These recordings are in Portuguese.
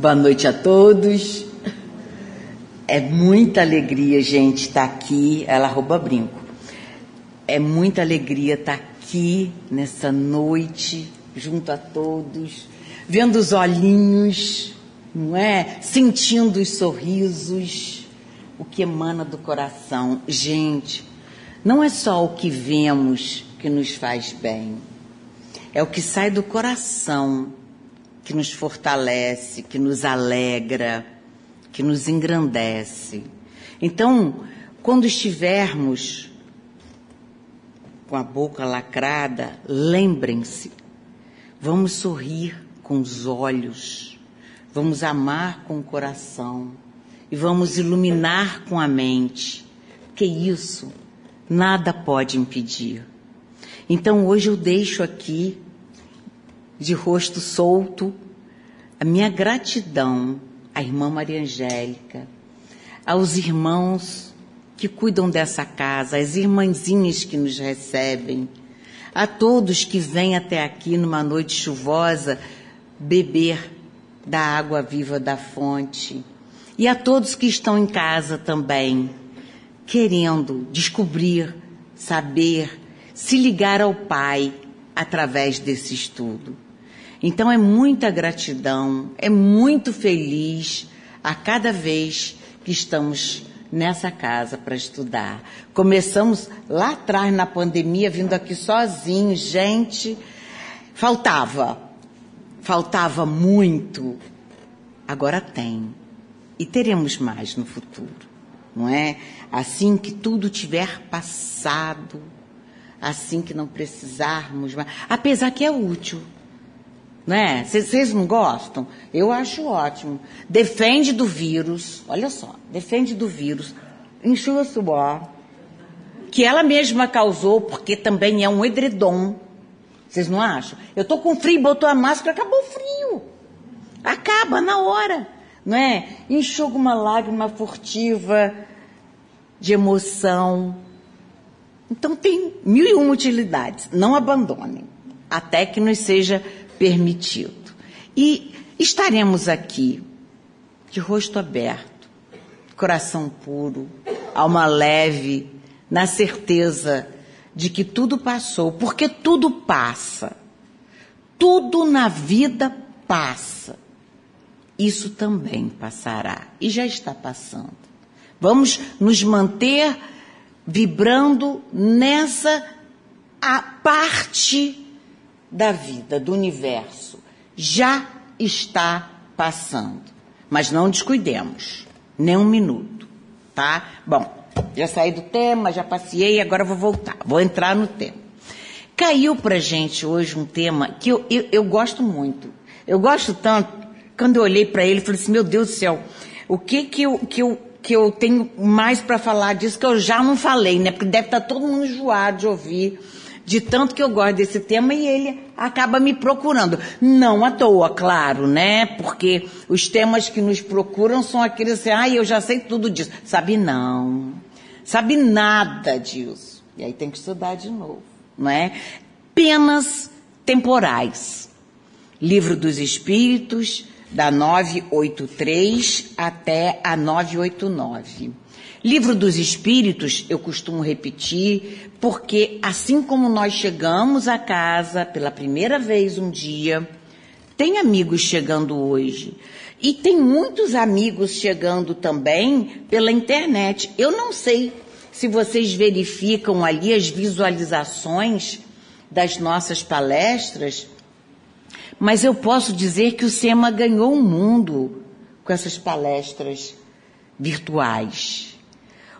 Boa noite a todos. É muita alegria, gente, estar tá aqui. Ela rouba brinco. É muita alegria estar tá aqui nessa noite, junto a todos, vendo os olhinhos, não é? Sentindo os sorrisos, o que emana do coração. Gente, não é só o que vemos que nos faz bem, é o que sai do coração que nos fortalece, que nos alegra, que nos engrandece. Então, quando estivermos com a boca lacrada, lembrem-se, vamos sorrir com os olhos, vamos amar com o coração e vamos iluminar com a mente, porque isso nada pode impedir. Então hoje eu deixo aqui de rosto solto, a minha gratidão à irmã Maria Angélica, aos irmãos que cuidam dessa casa, às irmãzinhas que nos recebem, a todos que vêm até aqui numa noite chuvosa beber da água viva da fonte, e a todos que estão em casa também, querendo descobrir, saber, se ligar ao Pai através desse estudo. Então é muita gratidão, é muito feliz a cada vez que estamos nessa casa para estudar. Começamos lá atrás na pandemia, vindo aqui sozinhos, gente, faltava, faltava muito. Agora tem. E teremos mais no futuro, não é? Assim que tudo tiver passado, assim que não precisarmos mais. Apesar que é útil né? Vocês não gostam? Eu acho ótimo. Defende do vírus, olha só, defende do vírus, enxuga suor, que ela mesma causou, porque também é um edredom. Vocês não acham? Eu tô com frio, botou a máscara, acabou o frio. Acaba na hora, não é? Enxuga uma lágrima furtiva de emoção. Então tem mil e uma utilidades. Não abandonem, até que nos seja permitido. E estaremos aqui de rosto aberto, coração puro, alma leve, na certeza de que tudo passou, porque tudo passa. Tudo na vida passa. Isso também passará e já está passando. Vamos nos manter vibrando nessa a parte da vida, do universo, já está passando. Mas não descuidemos, nem um minuto, tá? Bom, já saí do tema, já passei, agora vou voltar, vou entrar no tema. Caiu pra gente hoje um tema que eu, eu, eu gosto muito. Eu gosto tanto, quando eu olhei para ele, falei assim, meu Deus do céu, o que que eu, que eu, que eu tenho mais para falar disso que eu já não falei, né? Porque deve estar tá todo mundo enjoado de ouvir de tanto que eu gosto desse tema e ele acaba me procurando. Não à toa, claro, né? Porque os temas que nos procuram são aqueles assim, ah, eu já sei tudo disso. Sabe não. Sabe nada disso. E aí tem que estudar de novo, não é? Penas temporais. Livro dos Espíritos, da 983 até a 989. Livro dos Espíritos, eu costumo repetir, porque assim como nós chegamos a casa pela primeira vez um dia, tem amigos chegando hoje. E tem muitos amigos chegando também pela internet. Eu não sei se vocês verificam ali as visualizações das nossas palestras, mas eu posso dizer que o SEMA ganhou o um mundo com essas palestras virtuais.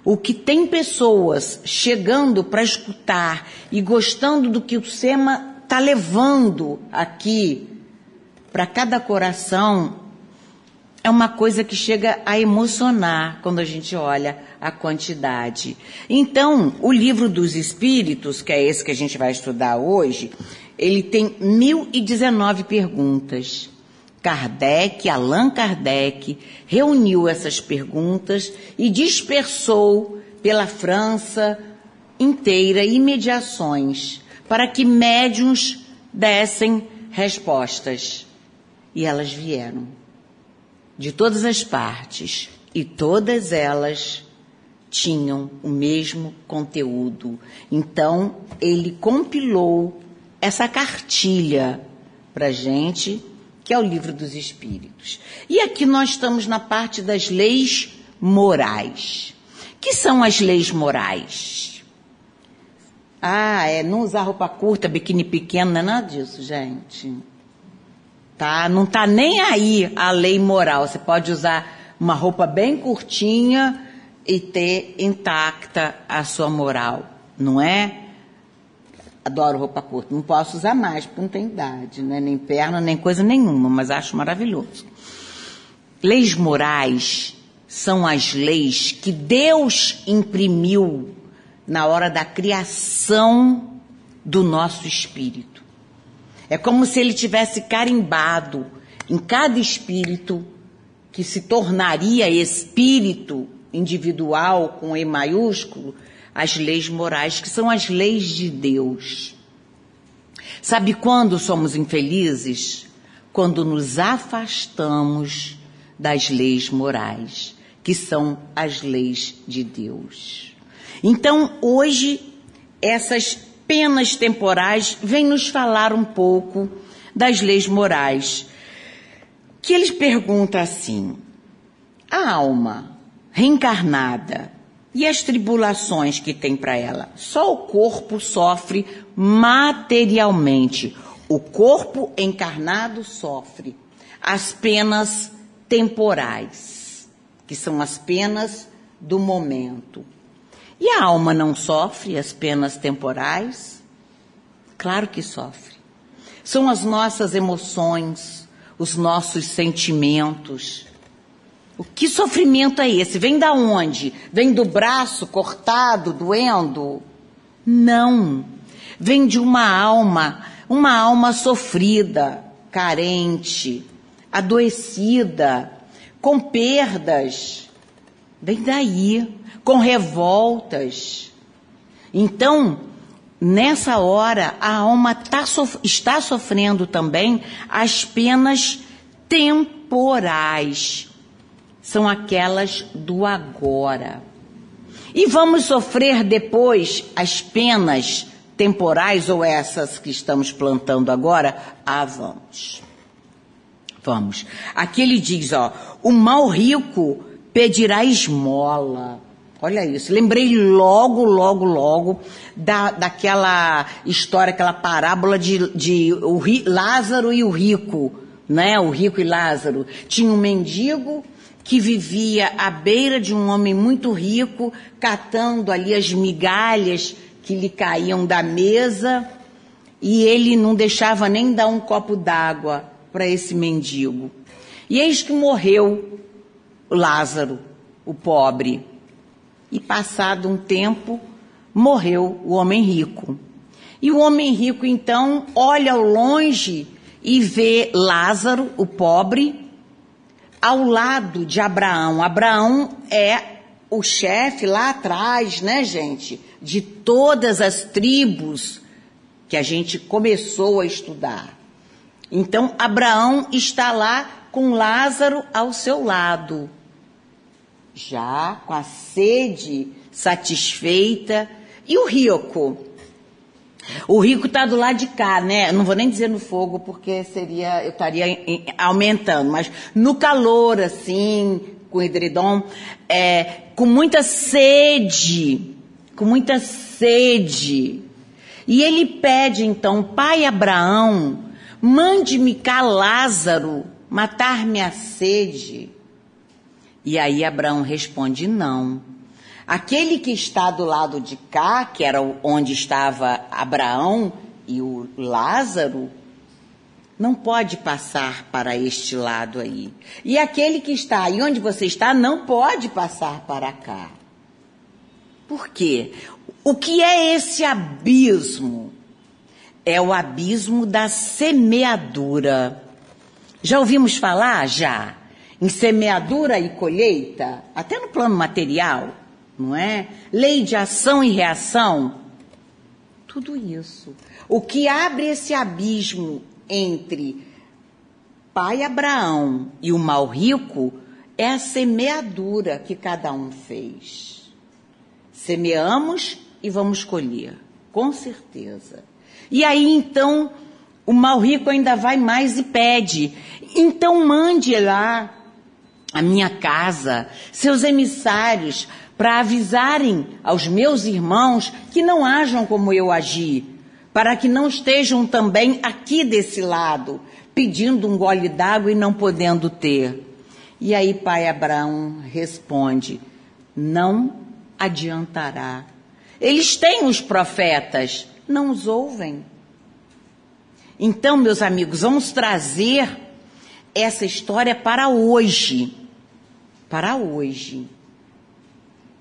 O que tem pessoas chegando para escutar e gostando do que o SEMA está levando aqui para cada coração é uma coisa que chega a emocionar quando a gente olha a quantidade. Então, o livro dos Espíritos, que é esse que a gente vai estudar hoje, ele tem 1019 perguntas. Kardec, Allan Kardec, reuniu essas perguntas e dispersou pela França inteira imediações para que médiums dessem respostas. E elas vieram. de todas as partes e todas elas tinham o mesmo conteúdo. Então, ele compilou essa cartilha para gente, que é o livro dos Espíritos. E aqui nós estamos na parte das leis morais. Que são as leis morais? Ah, é não usar roupa curta, biquíni pequeno, não é nada disso, gente. Tá? Não tá nem aí a lei moral. Você pode usar uma roupa bem curtinha e ter intacta a sua moral, não é? Adoro roupa curta. Não posso usar mais, porque não tem idade, né? nem perna, nem coisa nenhuma, mas acho maravilhoso. Leis morais são as leis que Deus imprimiu na hora da criação do nosso espírito. É como se ele tivesse carimbado em cada espírito que se tornaria espírito individual com E maiúsculo, as leis morais, que são as leis de Deus. Sabe quando somos infelizes? Quando nos afastamos das leis morais, que são as leis de Deus. Então, hoje, essas penas temporais vêm nos falar um pouco das leis morais. Que eles perguntam assim: a alma reencarnada e as tribulações que tem para ela? Só o corpo sofre materialmente. O corpo encarnado sofre as penas temporais, que são as penas do momento. E a alma não sofre as penas temporais? Claro que sofre. São as nossas emoções, os nossos sentimentos, o que sofrimento é esse? Vem da onde? Vem do braço cortado, doendo? Não. Vem de uma alma, uma alma sofrida, carente, adoecida, com perdas. Vem daí, com revoltas. Então, nessa hora, a alma tá está sofrendo também as penas temporais são aquelas do agora. E vamos sofrer depois as penas temporais ou essas que estamos plantando agora? Ah, vamos. Vamos. Aqui ele diz, ó, o mal rico pedirá esmola. Olha isso. Lembrei logo, logo, logo da, daquela história, aquela parábola de, de o, Lázaro e o rico, né? O rico e Lázaro. Tinha um mendigo que vivia à beira de um homem muito rico, catando ali as migalhas que lhe caíam da mesa, e ele não deixava nem dar um copo d'água para esse mendigo. E eis que morreu Lázaro, o pobre. E passado um tempo, morreu o homem rico. E o homem rico então olha ao longe e vê Lázaro, o pobre, ao lado de Abraão. Abraão é o chefe lá atrás, né, gente, de todas as tribos que a gente começou a estudar. Então, Abraão está lá com Lázaro ao seu lado, já com a sede satisfeita. E o rico? O rico está do lado de cá, né? Não vou nem dizer no fogo, porque seria, eu estaria aumentando, mas no calor, assim, com edredom, é, com muita sede, com muita sede. E ele pede então, pai Abraão, mande-me cá Lázaro, matar-me a sede. E aí Abraão responde, não. Aquele que está do lado de cá, que era onde estava Abraão e o Lázaro, não pode passar para este lado aí. E aquele que está aí onde você está não pode passar para cá. Por quê? O que é esse abismo? É o abismo da semeadura. Já ouvimos falar? Já. Em semeadura e colheita? Até no plano material não é? Lei de ação e reação. Tudo isso. O que abre esse abismo entre pai Abraão e o mal rico é a semeadura que cada um fez. Semeamos e vamos colher, com certeza. E aí então o mal rico ainda vai mais e pede: então mande lá a minha casa, seus emissários, para avisarem aos meus irmãos que não hajam como eu agi, para que não estejam também aqui desse lado, pedindo um gole d'água e não podendo ter. E aí pai Abraão responde: não adiantará. Eles têm os profetas, não os ouvem. Então, meus amigos, vamos trazer essa história para hoje. Para hoje.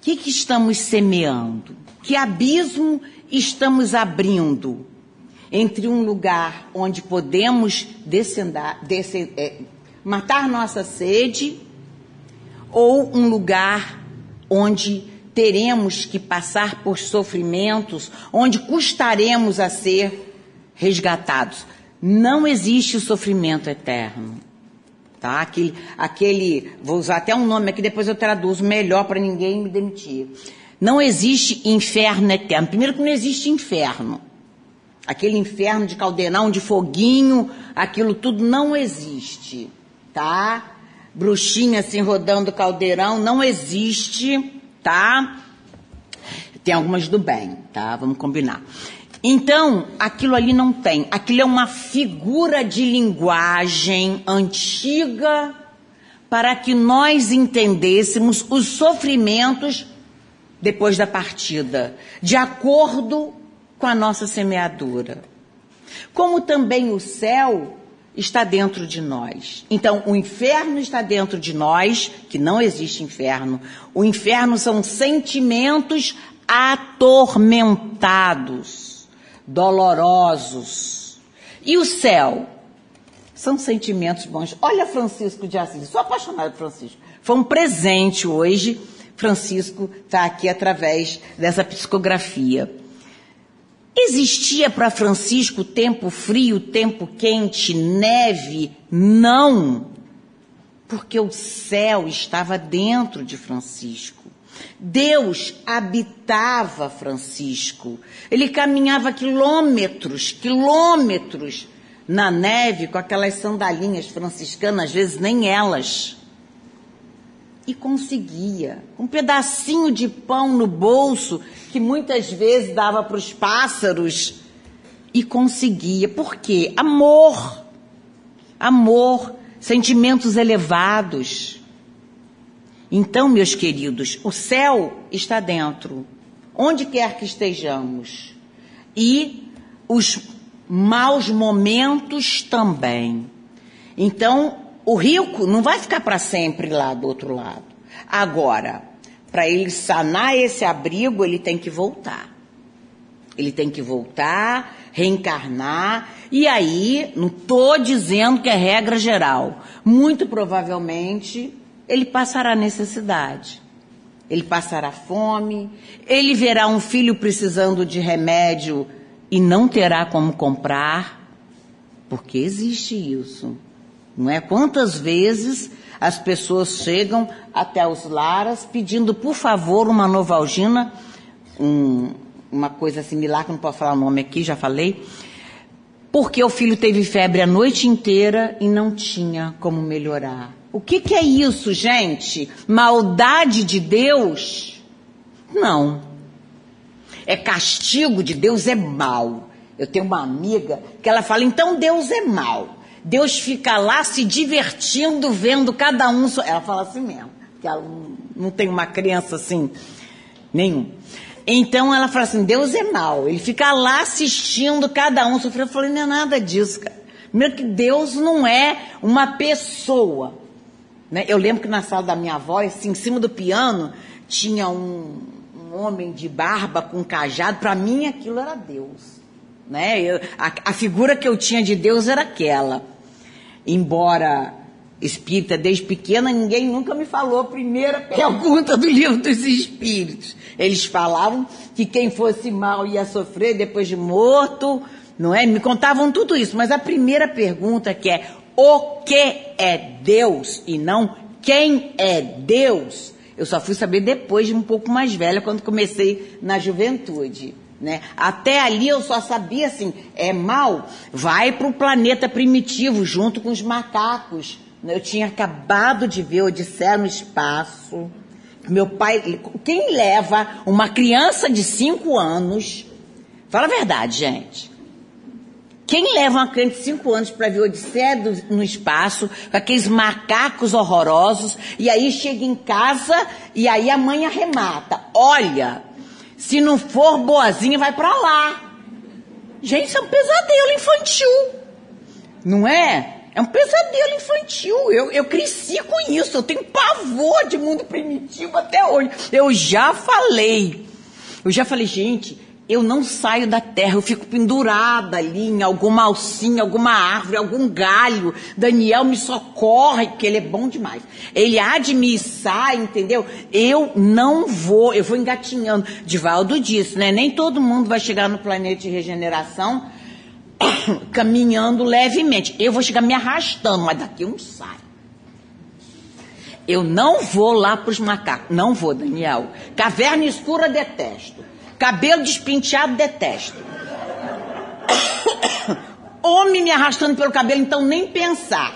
Que, que estamos semeando? Que abismo estamos abrindo entre um lugar onde podemos descendar, descend, é, matar nossa sede ou um lugar onde teremos que passar por sofrimentos, onde custaremos a ser resgatados. Não existe sofrimento eterno. Tá? Aquele, aquele, vou usar até um nome aqui, depois eu traduzo melhor para ninguém me demitir. Não existe inferno eterno. Primeiro que não existe inferno. Aquele inferno de caldeirão, de foguinho, aquilo tudo não existe, tá? Bruxinha assim rodando caldeirão, não existe, tá? Tem algumas do bem, tá? Vamos combinar. Então, aquilo ali não tem. Aquilo é uma figura de linguagem antiga para que nós entendêssemos os sofrimentos depois da partida, de acordo com a nossa semeadura. Como também o céu está dentro de nós. Então, o inferno está dentro de nós, que não existe inferno. O inferno são sentimentos atormentados, dolorosos. E o céu? São sentimentos bons. Olha Francisco de Assis, sou apaixonado por Francisco. Foi um presente hoje. Francisco está aqui através dessa psicografia. Existia para Francisco tempo frio, tempo quente, neve? Não, porque o céu estava dentro de Francisco. Deus habitava Francisco. Ele caminhava quilômetros, quilômetros na neve com aquelas sandalinhas franciscanas, às vezes nem elas. E conseguia. Um pedacinho de pão no bolso, que muitas vezes dava para os pássaros, e conseguia. Por quê? Amor. Amor, sentimentos elevados. Então, meus queridos, o céu está dentro, onde quer que estejamos. E os maus momentos também. Então, o rico não vai ficar para sempre lá do outro lado. Agora, para ele sanar esse abrigo, ele tem que voltar. Ele tem que voltar, reencarnar, e aí, não estou dizendo que é regra geral. Muito provavelmente ele passará necessidade, ele passará fome, ele verá um filho precisando de remédio e não terá como comprar, porque existe isso. Não é? Quantas vezes as pessoas chegam até os lares pedindo, por favor, uma novalgina, um, uma coisa similar, que não posso falar o nome aqui, já falei, porque o filho teve febre a noite inteira e não tinha como melhorar. O que, que é isso, gente? Maldade de Deus? Não. É castigo de Deus, é mal. Eu tenho uma amiga que ela fala, então Deus é mal. Deus fica lá se divertindo, vendo cada um. Ela fala assim mesmo, que ela não tem uma crença assim, nenhum. Então ela fala assim: Deus é mal. Ele fica lá assistindo cada um sofrer. Eu falei: não é nada disso, cara. Primeiro que Deus não é uma pessoa. Né? Eu lembro que na sala da minha avó, assim, em cima do piano, tinha um, um homem de barba com cajado. Para mim, aquilo era Deus. Né? Eu, a, a figura que eu tinha de Deus era aquela. Embora espírita desde pequena, ninguém nunca me falou a primeira pergunta do livro dos espíritos. Eles falavam que quem fosse mal ia sofrer depois de morto, não é? Me contavam tudo isso, mas a primeira pergunta que é o que é Deus e não quem é Deus, eu só fui saber depois de um pouco mais velha, quando comecei na juventude. Né? Até ali eu só sabia assim, é mal, vai para o planeta primitivo junto com os macacos. Eu tinha acabado de ver Odisseia no espaço. Meu pai, quem leva uma criança de 5 anos, fala a verdade, gente. Quem leva uma criança de 5 anos para ver Odisseia no espaço, com aqueles macacos horrorosos, e aí chega em casa e aí a mãe arremata. Olha, se não for boazinha, vai para lá. Gente, isso é um pesadelo infantil. Não é? É um pesadelo infantil. Eu, eu cresci com isso. Eu tenho pavor de mundo primitivo até hoje. Eu já falei. Eu já falei, gente, eu não saio da terra, eu fico pendurada ali em alguma alcinha, alguma árvore, algum galho. Daniel me socorre, porque ele é bom demais. Ele há de me içar, entendeu? Eu não vou, eu vou engatinhando. Divaldo disse, né? Nem todo mundo vai chegar no planeta de regeneração caminhando levemente. Eu vou chegar me arrastando, mas daqui eu não saio. Eu não vou lá para os macacos. Não vou, Daniel. Caverna escura detesto. Cabelo despenteado, detesto. Homem me arrastando pelo cabelo, então nem pensar.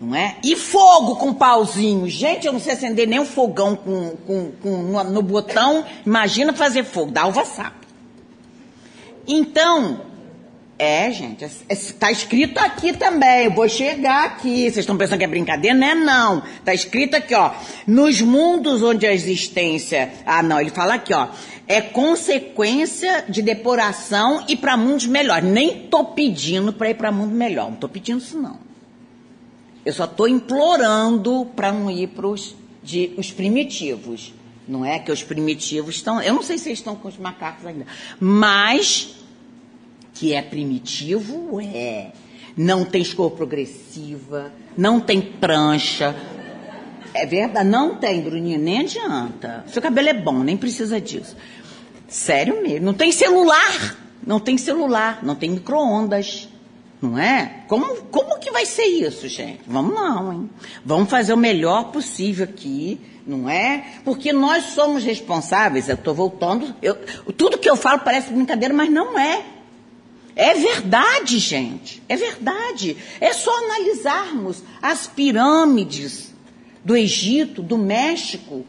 Não é? E fogo com pauzinho. Gente, eu não sei acender nem um fogão com, com, com no, no, botão. Imagina fazer fogo. Dá uva sapo. Então, é, gente, está é, escrito aqui também. Eu vou chegar aqui. Vocês estão pensando que é brincadeira? Não é, não. Está escrito aqui, ó. Nos mundos onde a existência. Ah, não, ele fala aqui, ó. É consequência de depuração e para mundos melhores. Nem estou pedindo para ir para mundo melhor. Não estou pedindo isso, não. Eu só estou implorando para não ir para os primitivos. Não é que os primitivos estão. Eu não sei se eles estão com os macacos ainda. Mas que é primitivo, é. Não tem escova progressiva, não tem prancha. É verdade, não tem, Bruninho, nem adianta. Seu cabelo é bom, nem precisa disso. Sério mesmo. Não tem celular, não tem celular, não tem micro-ondas. Não é? Como, como que vai ser isso, gente? Vamos não, hein? Vamos fazer o melhor possível aqui, não é? Porque nós somos responsáveis, eu estou voltando, eu, tudo que eu falo parece brincadeira, mas não é. É verdade, gente. É verdade. É só analisarmos as pirâmides do Egito, do México.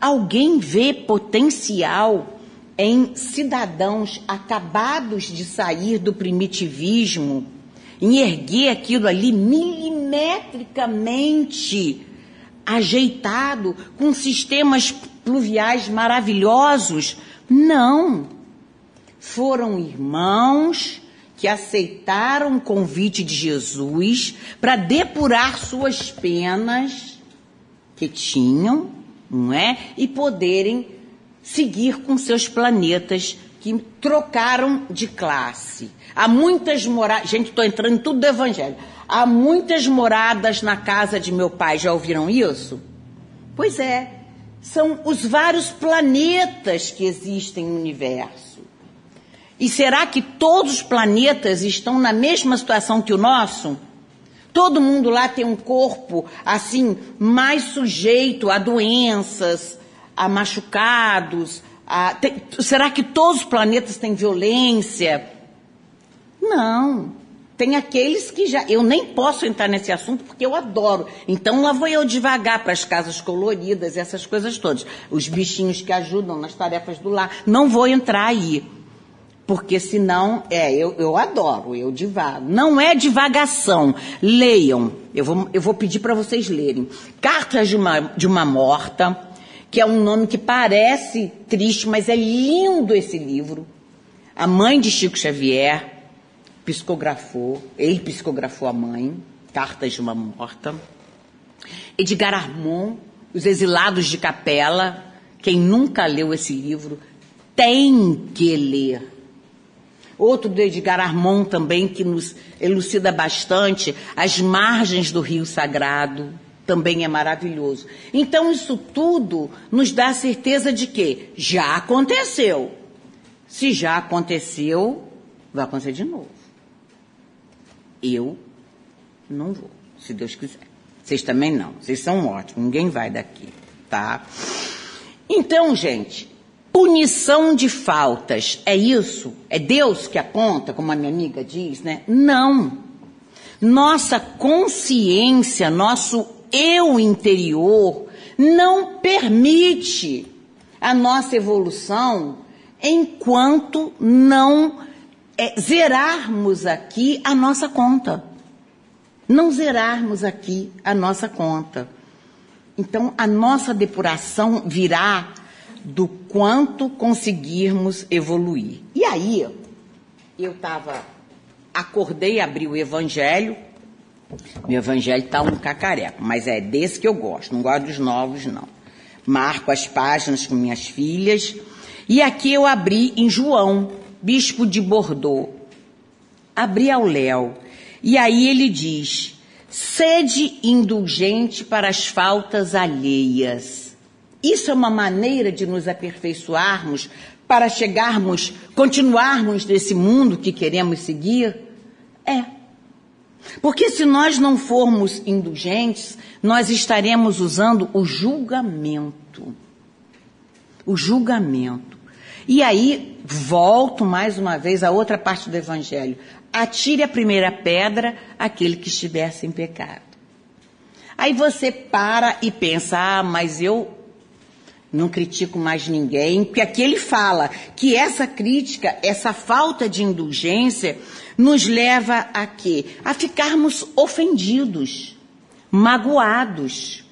Alguém vê potencial em cidadãos acabados de sair do primitivismo, em erguer aquilo ali milimetricamente ajeitado, com sistemas pluviais maravilhosos? Não foram irmãos que aceitaram o convite de Jesus para depurar suas penas que tinham, não é? E poderem seguir com seus planetas que trocaram de classe. Há muitas moradas, gente, estou entrando em tudo do evangelho. Há muitas moradas na casa de meu pai, já ouviram isso? Pois é, são os vários planetas que existem no universo. E será que todos os planetas estão na mesma situação que o nosso? Todo mundo lá tem um corpo assim mais sujeito a doenças, a machucados. A... Tem... será que todos os planetas têm violência? Não. Tem aqueles que já. Eu nem posso entrar nesse assunto porque eu adoro. Então lá vou eu devagar para as casas coloridas, essas coisas todas. Os bichinhos que ajudam nas tarefas do lar. Não vou entrar aí porque senão, é, eu, eu adoro, eu divago. Não é divagação. Leiam. Eu vou, eu vou pedir para vocês lerem. Cartas de uma, de uma Morta, que é um nome que parece triste, mas é lindo esse livro. A mãe de Chico Xavier psicografou, ele psicografou a mãe, Cartas de uma Morta. Edgar Armand, Os Exilados de Capela. Quem nunca leu esse livro tem que ler Outro do Edgar Armand também, que nos elucida bastante, as margens do Rio Sagrado, também é maravilhoso. Então, isso tudo nos dá a certeza de que já aconteceu. Se já aconteceu, vai acontecer de novo. Eu não vou, se Deus quiser. Vocês também não. Vocês são ótimos. Ninguém vai daqui, tá? Então, gente, punição de faltas é isso? É Deus que aponta, como a minha amiga diz, né? Não. Nossa consciência, nosso eu interior não permite a nossa evolução enquanto não é, zerarmos aqui a nossa conta. Não zerarmos aqui a nossa conta. Então, a nossa depuração virá do quanto conseguirmos evoluir. E aí, eu estava, acordei, abri o Evangelho. Meu Evangelho está um cacareco, mas é desse que eu gosto, não gosto dos novos, não. Marco as páginas com minhas filhas. E aqui eu abri em João, bispo de Bordeaux. Abri ao Léo. E aí ele diz: sede indulgente para as faltas alheias. Isso é uma maneira de nos aperfeiçoarmos para chegarmos, continuarmos nesse mundo que queremos seguir? É. Porque se nós não formos indulgentes, nós estaremos usando o julgamento. O julgamento. E aí, volto mais uma vez à outra parte do Evangelho. Atire a primeira pedra aquele que estiver sem pecado. Aí você para e pensa, ah, mas eu não critico mais ninguém, porque aqui ele fala que essa crítica, essa falta de indulgência, nos leva a quê? A ficarmos ofendidos, magoados.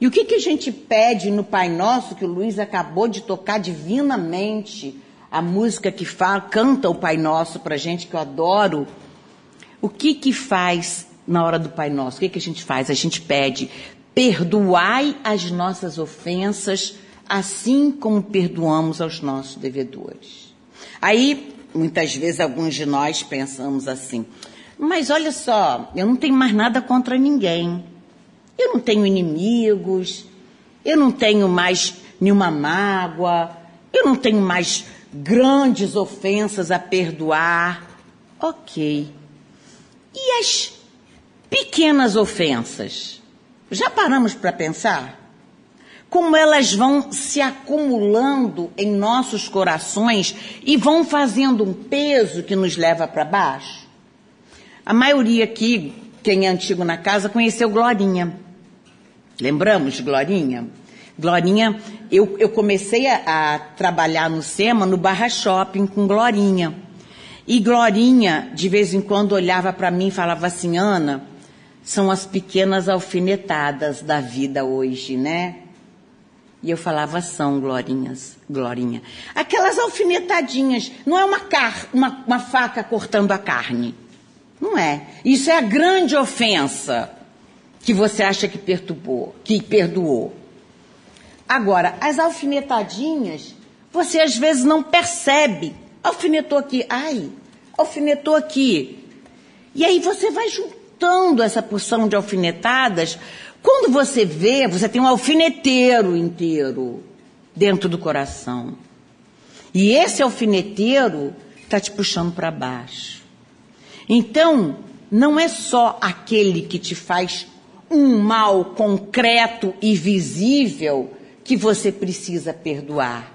E o que, que a gente pede no Pai Nosso, que o Luiz acabou de tocar divinamente, a música que fala, canta o Pai Nosso pra gente, que eu adoro. O que que faz na hora do Pai Nosso? O que que a gente faz? A gente pede, perdoai as nossas ofensas, assim como perdoamos aos nossos devedores. Aí, muitas vezes, alguns de nós pensamos assim, mas olha só, eu não tenho mais nada contra ninguém. Eu não tenho inimigos, eu não tenho mais nenhuma mágoa, eu não tenho mais grandes ofensas a perdoar. Ok. E as pequenas ofensas? Já paramos para pensar? Como elas vão se acumulando em nossos corações e vão fazendo um peso que nos leva para baixo? A maioria aqui, quem é antigo na casa, conheceu Glorinha. Lembramos de Glorinha? Glorinha, eu, eu comecei a, a, trabalhar no SEMA, no Barra Shopping, com Glorinha. E Glorinha, de vez em quando, olhava para mim e falava assim, Ana, são as pequenas alfinetadas da vida hoje, né? E eu falava, são, Glorinhas, Glorinha. Aquelas alfinetadinhas, não é uma, car uma, uma faca cortando a carne. Não é. Isso é a grande ofensa que você acha que perturbou, que perdoou. Agora, as alfinetadinhas, você às vezes não percebe. Alfinetou aqui, ai, alfinetou aqui. E aí você vai juntando essa porção de alfinetadas. Quando você vê, você tem um alfineteiro inteiro dentro do coração. E esse alfineteiro está te puxando para baixo. Então, não é só aquele que te faz um mal concreto e visível que você precisa perdoar.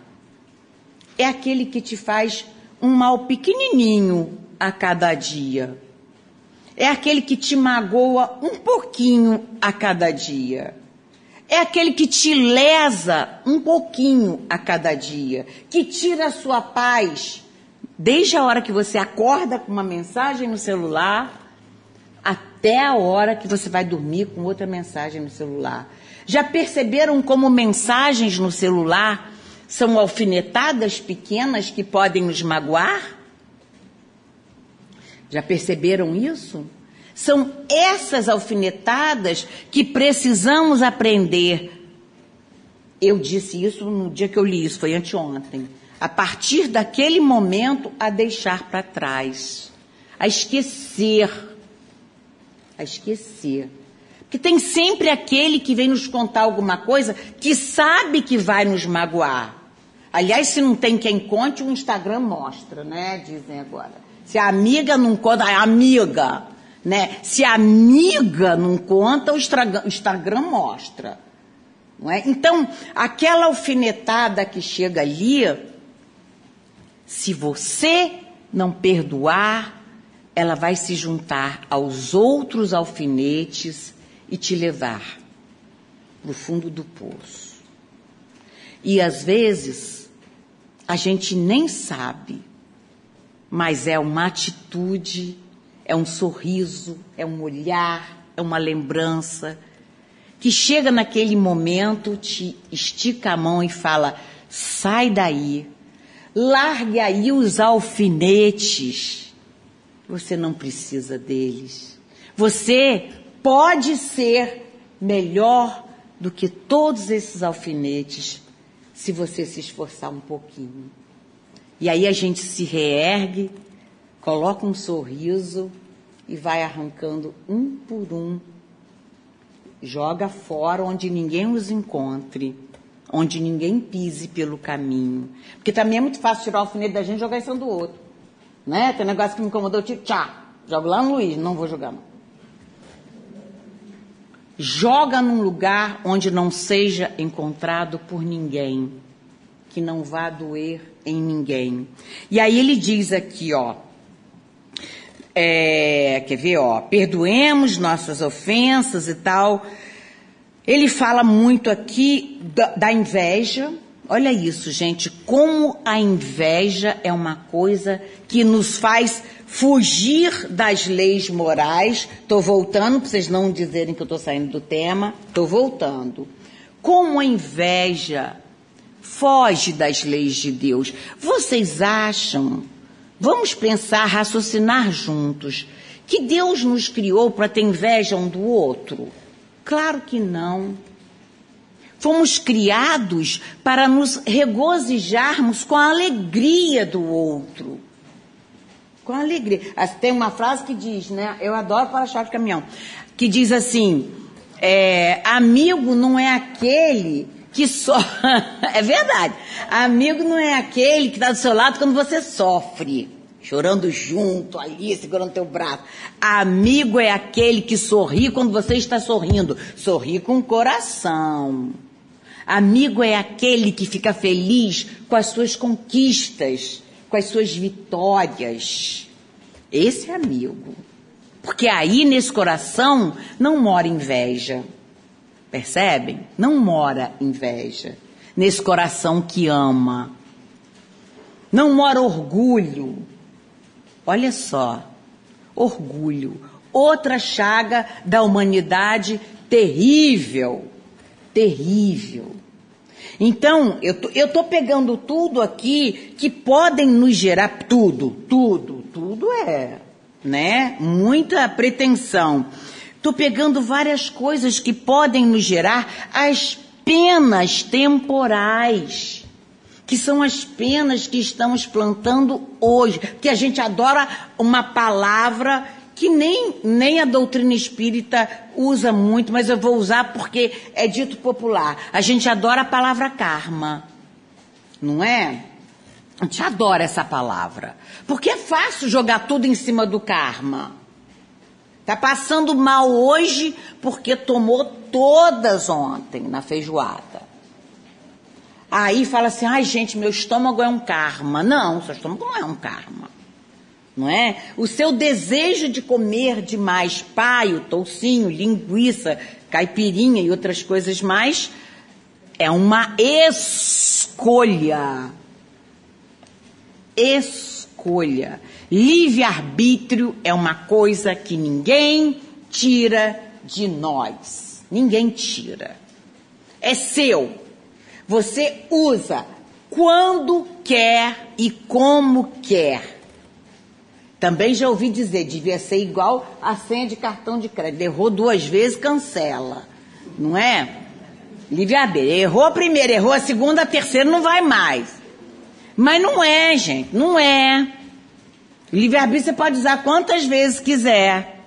É aquele que te faz um mal pequenininho a cada dia. É aquele que te magoa um pouquinho a cada dia. É aquele que te lesa um pouquinho a cada dia, que tira a sua paz desde a hora que você acorda com uma mensagem no celular até a hora que você vai dormir com outra mensagem no celular. Já perceberam como mensagens no celular são alfinetadas pequenas que podem nos magoar? Já perceberam isso? São essas alfinetadas que precisamos aprender. Eu disse isso no dia que eu li isso, foi anteontem. A partir daquele momento, a deixar para trás, a esquecer a esquecer. Porque tem sempre aquele que vem nos contar alguma coisa que sabe que vai nos magoar. Aliás, se não tem quem conte, o Instagram mostra, né? Dizem agora. Se a amiga não conta, a amiga. Né? Se a amiga não conta, o Instagram mostra. Não é? Então, aquela alfinetada que chega ali, se você não perdoar, ela vai se juntar aos outros alfinetes e te levar para o fundo do poço. E às vezes, a gente nem sabe, mas é uma atitude, é um sorriso, é um olhar, é uma lembrança que chega naquele momento, te estica a mão e fala: sai daí, largue aí os alfinetes. Você não precisa deles. Você pode ser melhor do que todos esses alfinetes se você se esforçar um pouquinho. E aí a gente se reergue, coloca um sorriso e vai arrancando um por um joga fora onde ninguém os encontre, onde ninguém pise pelo caminho. Porque também é muito fácil tirar o alfinete da gente e jogar em cima do outro. Né? Tem um negócio que me incomodou, eu tiro, tchau, jogo lá no Luiz, não vou jogar não. Joga num lugar onde não seja encontrado por ninguém, que não vá doer em ninguém. E aí ele diz aqui, ó, é, quer ver, ó, perdoemos nossas ofensas e tal. Ele fala muito aqui da, da inveja. Olha isso, gente, como a inveja é uma coisa que nos faz fugir das leis morais. Estou voltando para vocês não dizerem que eu estou saindo do tema. Estou voltando. Como a inveja foge das leis de Deus. Vocês acham Vamos pensar, raciocinar juntos. Que Deus nos criou para ter inveja um do outro? Claro que não. Fomos criados para nos regozijarmos com a alegria do outro. Com a alegria. Tem uma frase que diz, né? Eu adoro para-choque de caminhão. Que diz assim: é, amigo não é aquele que só. é verdade. Amigo não é aquele que está do seu lado quando você sofre. Chorando junto, ali, segurando teu braço. Amigo é aquele que sorri quando você está sorrindo. Sorri com o coração. Amigo é aquele que fica feliz com as suas conquistas, com as suas vitórias. Esse é amigo. Porque aí nesse coração não mora inveja. Percebem? Não mora inveja nesse coração que ama. Não mora orgulho. Olha só, orgulho, outra chaga da humanidade terrível, terrível. Então, eu tô, eu tô pegando tudo aqui que podem nos gerar tudo, tudo, tudo é, né? Muita pretensão. Estou pegando várias coisas que podem nos gerar as penas temporais, que são as penas que estamos plantando hoje, que a gente adora uma palavra que nem, nem a doutrina espírita usa muito, mas eu vou usar porque é dito popular. A gente adora a palavra karma, não é? A gente adora essa palavra. Porque é fácil jogar tudo em cima do karma. Está passando mal hoje porque tomou todas ontem na feijoada. Aí fala assim: ai gente, meu estômago é um karma. Não, seu estômago não é um karma. Não é? O seu desejo de comer demais paio, toucinho, linguiça, caipirinha e outras coisas mais é uma escolha. Escolha. Livre-arbítrio é uma coisa que ninguém tira de nós. Ninguém tira. É seu. Você usa quando quer e como quer. Também já ouvi dizer, devia ser igual a senha de cartão de crédito. Errou duas vezes, cancela. Não é? Livre-arbítrio. Errou a primeira, errou a segunda, a terceira, não vai mais. Mas não é, gente, não é. Livre-arbítrio você pode usar quantas vezes quiser.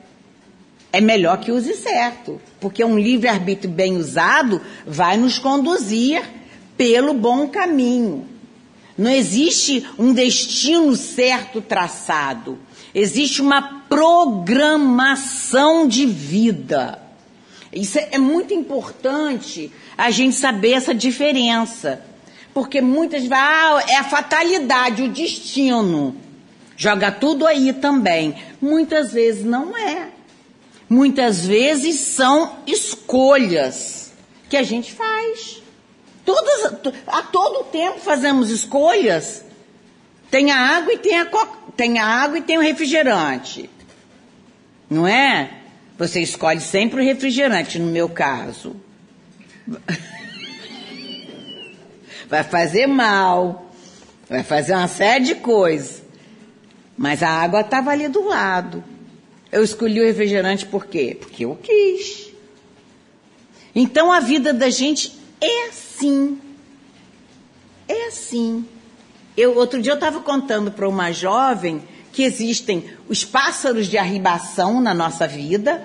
É melhor que use certo, porque um livre-arbítrio bem usado vai nos conduzir pelo bom caminho. Não existe um destino certo traçado. Existe uma programação de vida. Isso é, é muito importante a gente saber essa diferença. Porque muitas vezes, ah, é a fatalidade, o destino. Joga tudo aí também. Muitas vezes não é. Muitas vezes são escolhas que a gente faz. Todas, a todo tempo fazemos escolhas. Tem a água e tem a, tem a água e tem o refrigerante. Não é? Você escolhe sempre o refrigerante, no meu caso. Vai fazer mal. Vai fazer uma série de coisas. Mas a água estava ali do lado. Eu escolhi o refrigerante por quê? Porque eu quis. Então a vida da gente é assim. É assim. Eu, outro dia eu estava contando para uma jovem que existem os pássaros de arribação na nossa vida.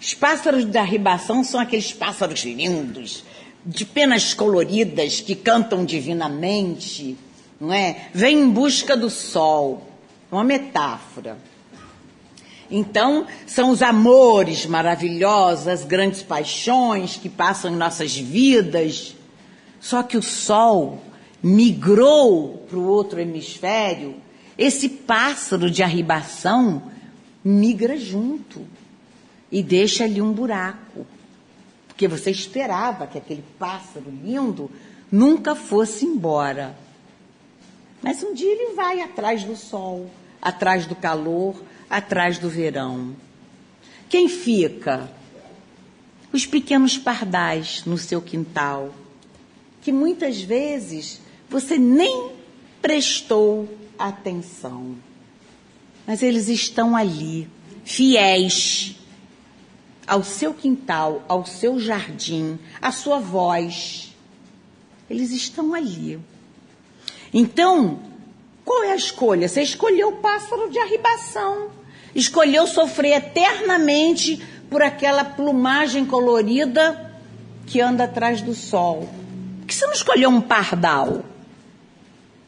Os pássaros de arribação são aqueles pássaros lindos, de penas coloridas, que cantam divinamente, não é? Vem em busca do sol. Uma metáfora. Então, são os amores maravilhosos, as grandes paixões que passam em nossas vidas. Só que o sol migrou para o outro hemisfério esse pássaro de arribação migra junto e deixa ali um buraco. Porque você esperava que aquele pássaro lindo nunca fosse embora. Mas um dia ele vai atrás do sol, atrás do calor, atrás do verão. Quem fica? Os pequenos pardais no seu quintal, que muitas vezes você nem prestou atenção. Mas eles estão ali, fiéis ao seu quintal, ao seu jardim, à sua voz. Eles estão ali. Então, qual é a escolha? Você escolheu o pássaro de arribação. Escolheu sofrer eternamente por aquela plumagem colorida que anda atrás do sol. Por que você não escolheu um pardal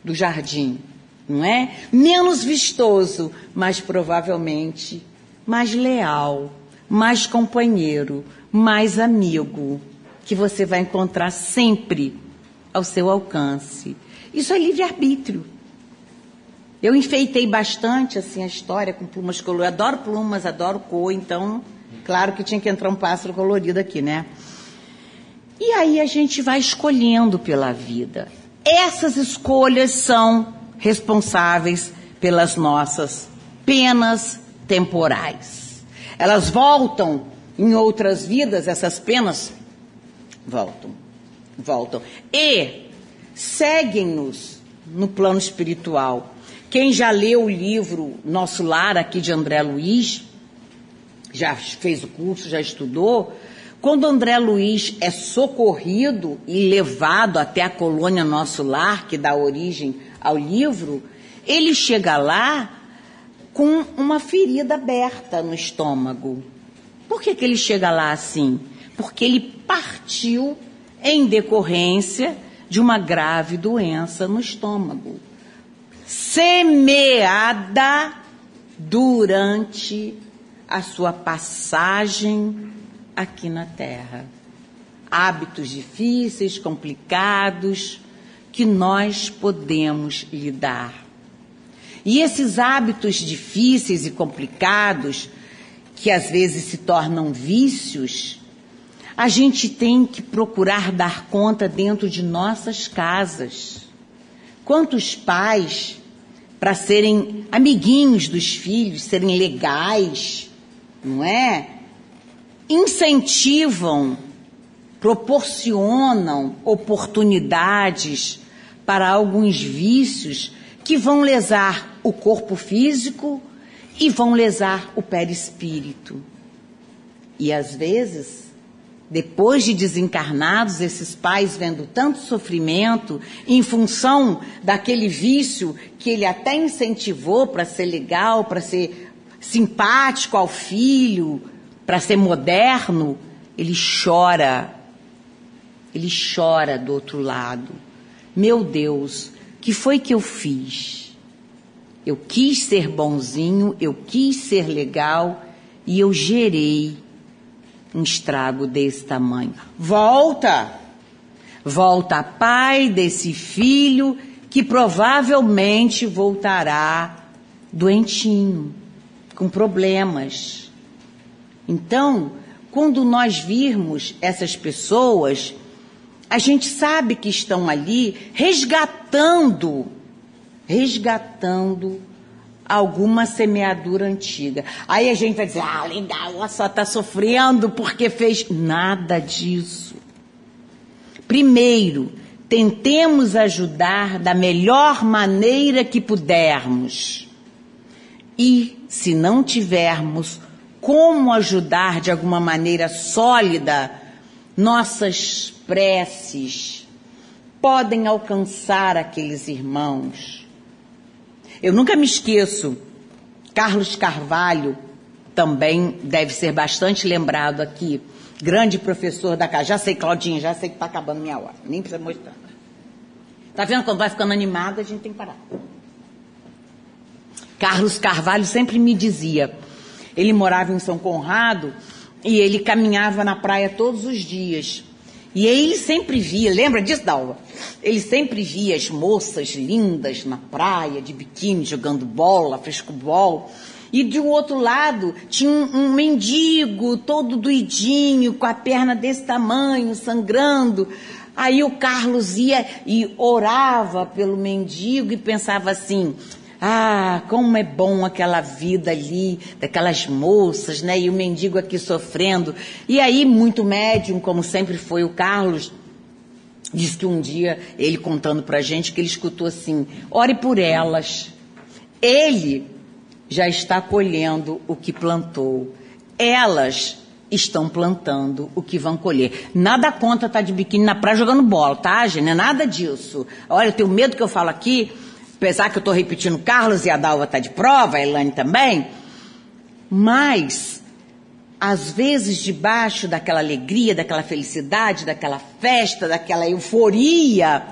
do jardim? não é? Menos vistoso, mas provavelmente mais leal, mais companheiro, mais amigo, que você vai encontrar sempre ao seu alcance. Isso é livre-arbítrio. Eu enfeitei bastante assim a história com plumas coloridas. Adoro plumas, adoro cor, então, claro que tinha que entrar um pássaro colorido aqui, né? E aí a gente vai escolhendo pela vida. Essas escolhas são responsáveis pelas nossas penas temporais. Elas voltam em outras vidas, essas penas voltam, voltam. E seguem-nos no plano espiritual. Quem já leu o livro Nosso Lar, aqui de André Luiz, já fez o curso, já estudou, quando André Luiz é socorrido e levado até a colônia Nosso Lar, que dá origem ao livro, ele chega lá com uma ferida aberta no estômago. Por que, que ele chega lá assim? Porque ele partiu em decorrência de uma grave doença no estômago, semeada durante a sua passagem aqui na Terra. Hábitos difíceis, complicados, que nós podemos lidar. E esses hábitos difíceis e complicados, que às vezes se tornam vícios, a gente tem que procurar dar conta dentro de nossas casas. Quantos pais, para serem amiguinhos dos filhos, serem legais, não é? Incentivam, proporcionam oportunidades para alguns vícios que vão lesar o corpo físico e vão lesar o perispírito. E às vezes, depois de desencarnados, esses pais vendo tanto sofrimento em função daquele vício que ele até incentivou para ser legal, para ser simpático ao filho, para ser moderno, ele chora. Ele chora do outro lado meu Deus, que foi que eu fiz? eu quis ser bonzinho, eu quis ser legal e eu gerei um estrago desse tamanho. Volta! Volta pai desse filho que provavelmente voltará doentinho, com problemas. Então, quando nós virmos essas pessoas, a gente sabe que estão ali resgatando, resgatando alguma semeadura antiga. Aí a gente vai dizer, ah, legal, ela só está sofrendo porque fez nada disso. Primeiro, tentemos ajudar da melhor maneira que pudermos. E, se não tivermos como ajudar de alguma maneira sólida, nossas preces podem alcançar aqueles irmãos. Eu nunca me esqueço, Carlos Carvalho também deve ser bastante lembrado aqui, grande professor da casa. Já sei, Claudinha, já sei que está acabando minha hora, nem precisa mostrar. Tá vendo quando vai ficando animado, a gente tem que parar. Carlos Carvalho sempre me dizia, ele morava em São Conrado e ele caminhava na praia todos os dias. E ele sempre via, lembra disso, Dalva? Ele sempre via as moças lindas na praia, de biquíni, jogando bola, frescobol. E de um outro lado tinha um, um, mendigo todo doidinho, com a perna desse tamanho, sangrando. Aí o Carlos ia e orava pelo mendigo e pensava assim: ah, como é bom aquela vida ali, daquelas moças, né? E o mendigo aqui sofrendo. E aí, muito médium, como sempre foi o Carlos, disse que um dia, ele contando pra gente, que ele escutou assim: ore por elas. Ele já está colhendo o que plantou. Elas estão plantando o que vão colher. Nada contra estar tá de biquíni na praia jogando bola, tá, gente? É nada disso. Olha, eu tenho medo que eu falo aqui apesar que eu estou repetindo Carlos e a Dalva está de prova, a Elane também, mas às vezes debaixo daquela alegria, daquela felicidade, daquela festa, daquela euforia,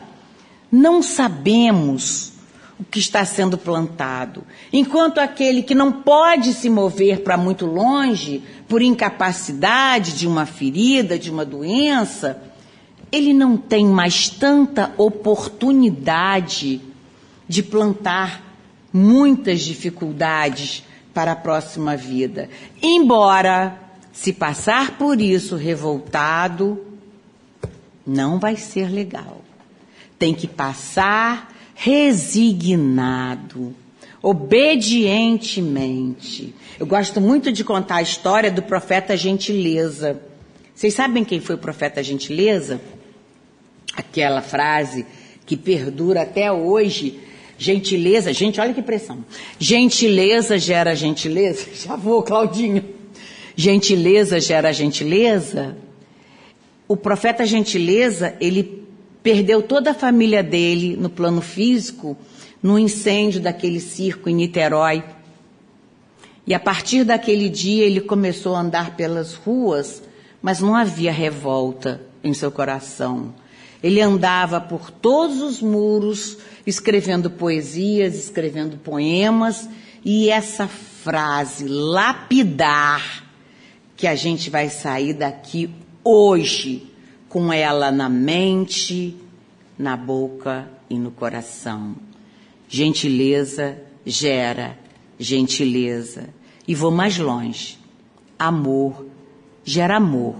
não sabemos o que está sendo plantado. Enquanto aquele que não pode se mover para muito longe por incapacidade de uma ferida, de uma doença, ele não tem mais tanta oportunidade de plantar muitas dificuldades para a próxima vida. Embora, se passar por isso revoltado, não vai ser legal. Tem que passar resignado, obedientemente. Eu gosto muito de contar a história do profeta Gentileza. Vocês sabem quem foi o profeta Gentileza? Aquela frase que perdura até hoje Gentileza, gente, olha que pressão. Gentileza gera gentileza. Já vou, Claudinho. Gentileza gera gentileza. O profeta Gentileza, ele perdeu toda a família dele no plano físico no incêndio daquele circo em Niterói. E a partir daquele dia ele começou a andar pelas ruas, mas não havia revolta em seu coração. Ele andava por todos os muros, escrevendo poesias, escrevendo poemas, e essa frase, lapidar, que a gente vai sair daqui hoje, com ela na mente, na boca e no coração. Gentileza gera gentileza. E vou mais longe. Amor gera amor.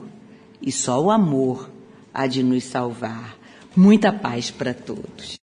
E só o amor há de nos salvar. Muita paz para todos.